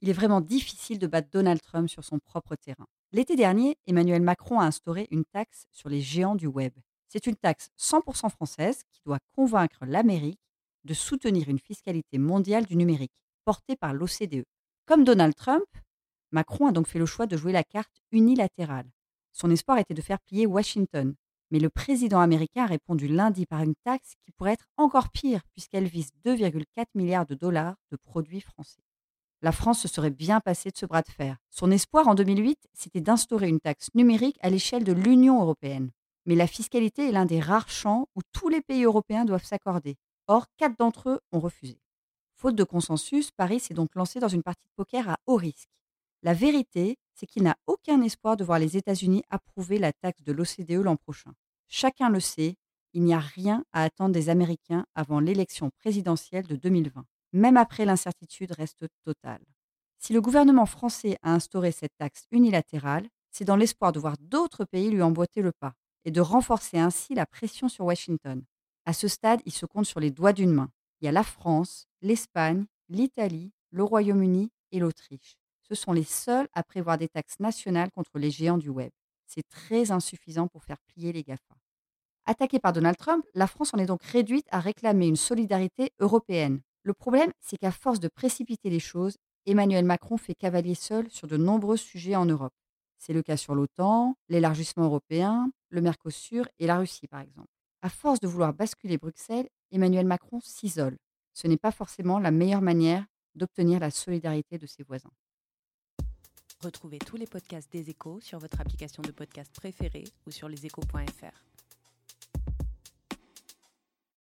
il est vraiment difficile de battre Donald Trump sur son propre terrain. L'été dernier, Emmanuel Macron a instauré une taxe sur les géants du web. C'est une taxe 100% française qui doit convaincre l'Amérique de soutenir une fiscalité mondiale du numérique, portée par l'OCDE. Comme Donald Trump, Macron a donc fait le choix de jouer la carte unilatérale. Son espoir était de faire plier Washington, mais le président américain a répondu lundi par une taxe qui pourrait être encore pire puisqu'elle vise 2,4 milliards de dollars de produits français. La France se serait bien passée de ce bras de fer. Son espoir en 2008, c'était d'instaurer une taxe numérique à l'échelle de l'Union européenne. Mais la fiscalité est l'un des rares champs où tous les pays européens doivent s'accorder. Or, quatre d'entre eux ont refusé. Faute de consensus, Paris s'est donc lancé dans une partie de poker à haut risque. La vérité, c'est qu'il n'a aucun espoir de voir les États-Unis approuver la taxe de l'OCDE l'an prochain. Chacun le sait, il n'y a rien à attendre des Américains avant l'élection présidentielle de 2020. Même après, l'incertitude reste totale. Si le gouvernement français a instauré cette taxe unilatérale, c'est dans l'espoir de voir d'autres pays lui emboîter le pas et de renforcer ainsi la pression sur Washington. À ce stade, il se compte sur les doigts d'une main. Il y a la France, l'Espagne, l'Italie, le Royaume-Uni et l'Autriche. Ce sont les seuls à prévoir des taxes nationales contre les géants du web. C'est très insuffisant pour faire plier les GAFA. Attaquée par Donald Trump, la France en est donc réduite à réclamer une solidarité européenne. Le problème, c'est qu'à force de précipiter les choses, Emmanuel Macron fait cavalier seul sur de nombreux sujets en Europe. C'est le cas sur l'OTAN, l'élargissement européen, le Mercosur et la Russie, par exemple. À force de vouloir basculer Bruxelles, Emmanuel Macron s'isole. Ce n'est pas forcément la meilleure manière d'obtenir la solidarité de ses voisins. Retrouvez tous les podcasts des échos sur votre application de podcast préférée ou sur leséchos.fr.